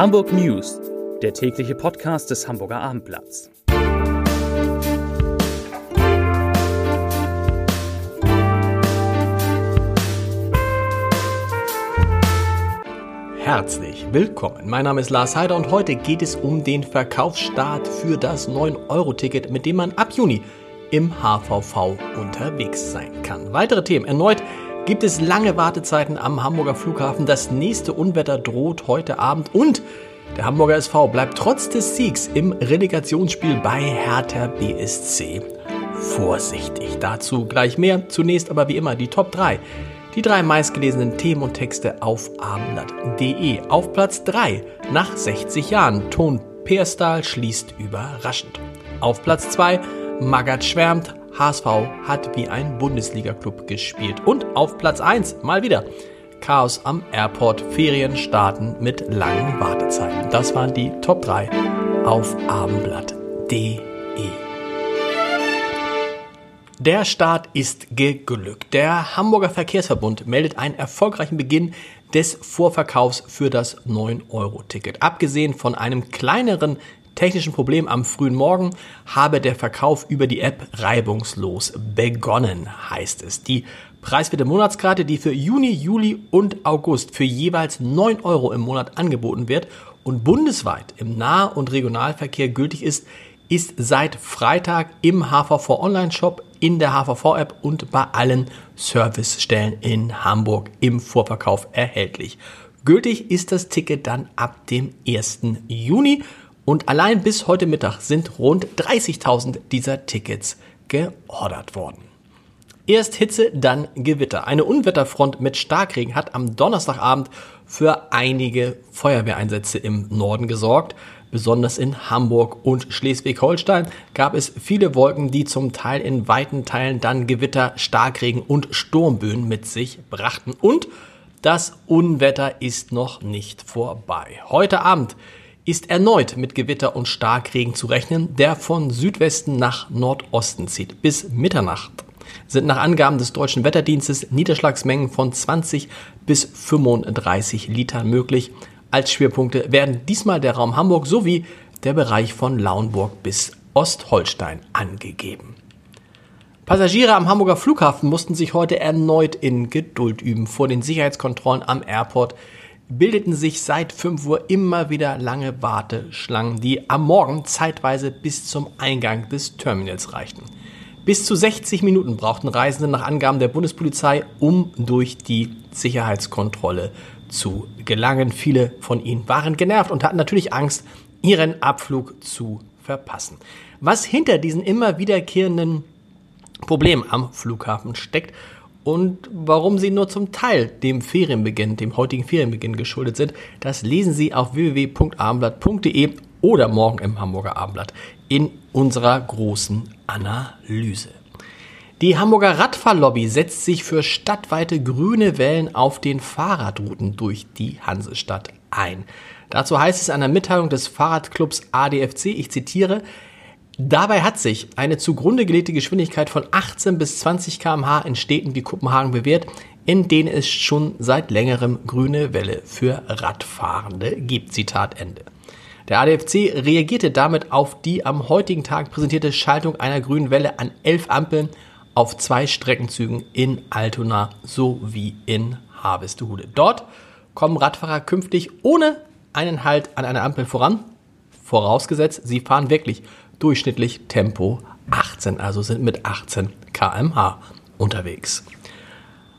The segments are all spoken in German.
Hamburg News, der tägliche Podcast des Hamburger Abendblatts. Herzlich willkommen. Mein Name ist Lars Heider und heute geht es um den Verkaufsstart für das 9-Euro-Ticket, mit dem man ab Juni im HVV unterwegs sein kann. Weitere Themen erneut gibt es lange Wartezeiten am Hamburger Flughafen. Das nächste Unwetter droht heute Abend und der Hamburger SV bleibt trotz des Siegs im Relegationsspiel bei Hertha BSC vorsichtig. Dazu gleich mehr. Zunächst aber wie immer die Top 3. Die drei meistgelesenen Themen und Texte auf abendblatt.de. Auf Platz 3 nach 60 Jahren. Ton Perstahl schließt überraschend. Auf Platz 2 Magath schwärmt, HSV hat wie ein Bundesliga-Club gespielt. Und auf Platz 1 mal wieder Chaos am Airport, Ferien starten mit langen Wartezeiten. Das waren die Top 3 auf abendblatt.de. Der Start ist geglückt. Der Hamburger Verkehrsverbund meldet einen erfolgreichen Beginn des Vorverkaufs für das 9-Euro-Ticket. Abgesehen von einem kleineren technischen Problem am frühen Morgen habe der Verkauf über die App reibungslos begonnen, heißt es. Die preiswerte Monatskarte, die für Juni, Juli und August für jeweils 9 Euro im Monat angeboten wird und bundesweit im Nah- und Regionalverkehr gültig ist, ist seit Freitag im HVV Online-Shop, in der HVV-App und bei allen Servicestellen in Hamburg im Vorverkauf erhältlich. Gültig ist das Ticket dann ab dem 1. Juni und allein bis heute Mittag sind rund 30.000 dieser Tickets geordert worden. Erst Hitze, dann Gewitter. Eine Unwetterfront mit Starkregen hat am Donnerstagabend für einige Feuerwehreinsätze im Norden gesorgt. Besonders in Hamburg und Schleswig-Holstein gab es viele Wolken, die zum Teil in weiten Teilen dann Gewitter, Starkregen und Sturmböen mit sich brachten. Und das Unwetter ist noch nicht vorbei. Heute Abend ist erneut mit Gewitter und Starkregen zu rechnen, der von Südwesten nach Nordosten zieht. Bis Mitternacht sind nach Angaben des deutschen Wetterdienstes Niederschlagsmengen von 20 bis 35 Litern möglich. Als Schwerpunkte werden diesmal der Raum Hamburg sowie der Bereich von Lauenburg bis Ostholstein angegeben. Passagiere am Hamburger Flughafen mussten sich heute erneut in Geduld üben. Vor den Sicherheitskontrollen am Airport bildeten sich seit 5 Uhr immer wieder lange Warteschlangen, die am Morgen zeitweise bis zum Eingang des Terminals reichten. Bis zu 60 Minuten brauchten Reisende nach Angaben der Bundespolizei, um durch die Sicherheitskontrolle zu gelangen. Viele von ihnen waren genervt und hatten natürlich Angst, ihren Abflug zu verpassen. Was hinter diesen immer wiederkehrenden Problemen am Flughafen steckt und warum sie nur zum Teil dem Ferienbeginn, dem heutigen Ferienbeginn geschuldet sind, das lesen Sie auf www.abendblatt.de oder morgen im Hamburger Abendblatt in unserer großen Analyse. Die Hamburger Radfahrlobby setzt sich für stadtweite grüne Wellen auf den Fahrradrouten durch die Hansestadt ein. Dazu heißt es an der Mitteilung des Fahrradclubs ADFC, ich zitiere, Dabei hat sich eine zugrunde gelegte Geschwindigkeit von 18 bis 20 km/h in Städten wie Kopenhagen bewährt, in denen es schon seit längerem grüne Welle für Radfahrende gibt. Zitat Ende. Der ADFC reagierte damit auf die am heutigen Tag präsentierte Schaltung einer grünen Welle an elf Ampeln auf zwei Streckenzügen in Altona sowie in Harvestehude. Dort kommen Radfahrer künftig ohne einen Halt an einer Ampel voran, vorausgesetzt, sie fahren wirklich durchschnittlich Tempo 18, also sind mit 18 kmh unterwegs.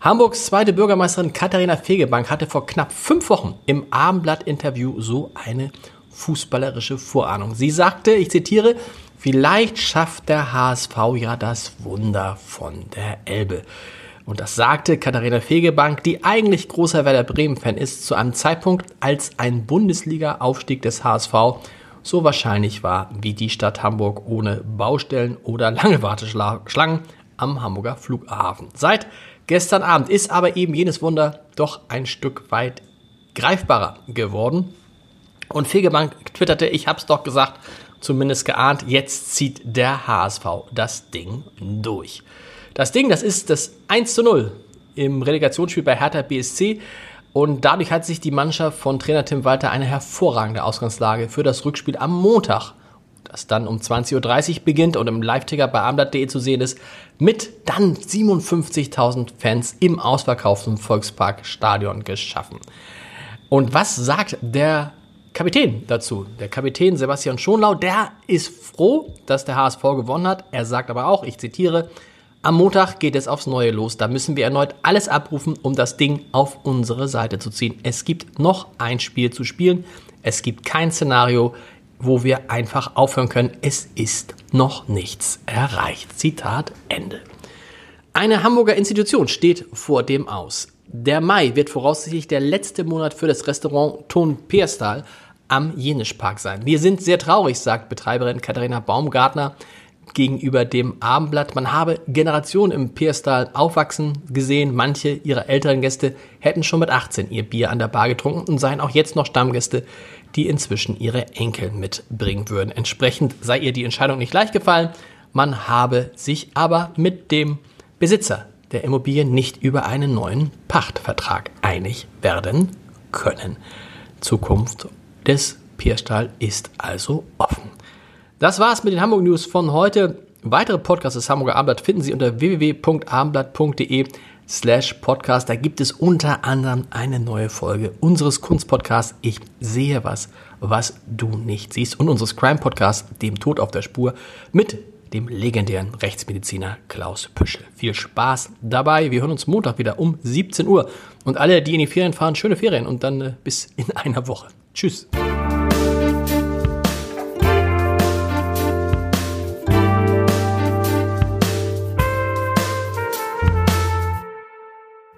Hamburgs zweite Bürgermeisterin Katharina Fegebank hatte vor knapp fünf Wochen im Abendblatt-Interview so eine fußballerische Vorahnung. Sie sagte, ich zitiere, vielleicht schafft der HSV ja das Wunder von der Elbe. Und das sagte Katharina Fegebank, die eigentlich großer Werder Bremen-Fan ist, zu einem Zeitpunkt, als ein Bundesliga-Aufstieg des HSV so wahrscheinlich war wie die Stadt Hamburg ohne Baustellen oder lange Warteschlangen am Hamburger Flughafen. Seit gestern Abend ist aber eben jenes Wunder doch ein Stück weit greifbarer geworden. Und Fegebank twitterte, ich hab's doch gesagt, zumindest geahnt, jetzt zieht der HSV das Ding durch. Das Ding, das ist das 1 zu 0 im Relegationsspiel bei Hertha BSC Und dadurch hat sich die Mannschaft von Trainer Tim Walter eine hervorragende Ausgangslage für das Rückspiel am Montag, das dann um 20.30 Uhr beginnt und im Live-Ticker bei abendblatt.de zu sehen ist, mit dann 57.000 Fans im ausverkauften Volksparkstadion geschaffen. Und was sagt der Kapitän dazu? Der Kapitän Sebastian Schonlau, der ist froh, dass der HSV gewonnen hat. Er sagt aber auch, ich zitiere, am Montag geht es aufs Neue los. Da müssen wir erneut alles abrufen, um das Ding auf unsere Seite zu ziehen. Es gibt noch ein Spiel zu spielen. Es gibt kein Szenario, wo wir einfach aufhören können. Es ist noch nichts erreicht. Zitat Ende. Eine Hamburger Institution steht vor dem Aus. Der Mai wird voraussichtlich der letzte Monat für das Restaurant Ton Pierstal am Jenischpark sein. Wir sind sehr traurig, sagt Betreiberin Katharina Baumgartner gegenüber dem Abendblatt. Man habe Generationen im Pierstal aufwachsen gesehen. Manche ihrer älteren Gäste hätten schon mit 18 ihr Bier an der Bar getrunken und seien auch jetzt noch Stammgäste, die inzwischen ihre Enkel mitbringen würden. Entsprechend sei ihr die Entscheidung nicht leicht gefallen. Man habe sich aber mit dem Besitzer der Immobilie nicht über einen neuen Pachtvertrag einig werden können. Zukunft des Pierstal ist also offen. Das war's mit den Hamburg News von heute. Weitere Podcasts des Hamburger Abendblatt finden Sie unter www.abendblatt.de slash podcast. Da gibt es unter anderem eine neue Folge unseres Kunstpodcasts Ich sehe was, was du nicht siehst und unseres Crime-Podcasts Dem Tod auf der Spur mit dem legendären Rechtsmediziner Klaus Püschel. Viel Spaß dabei. Wir hören uns Montag wieder um 17 Uhr. Und alle, die in die Ferien fahren, schöne Ferien und dann äh, bis in einer Woche. Tschüss.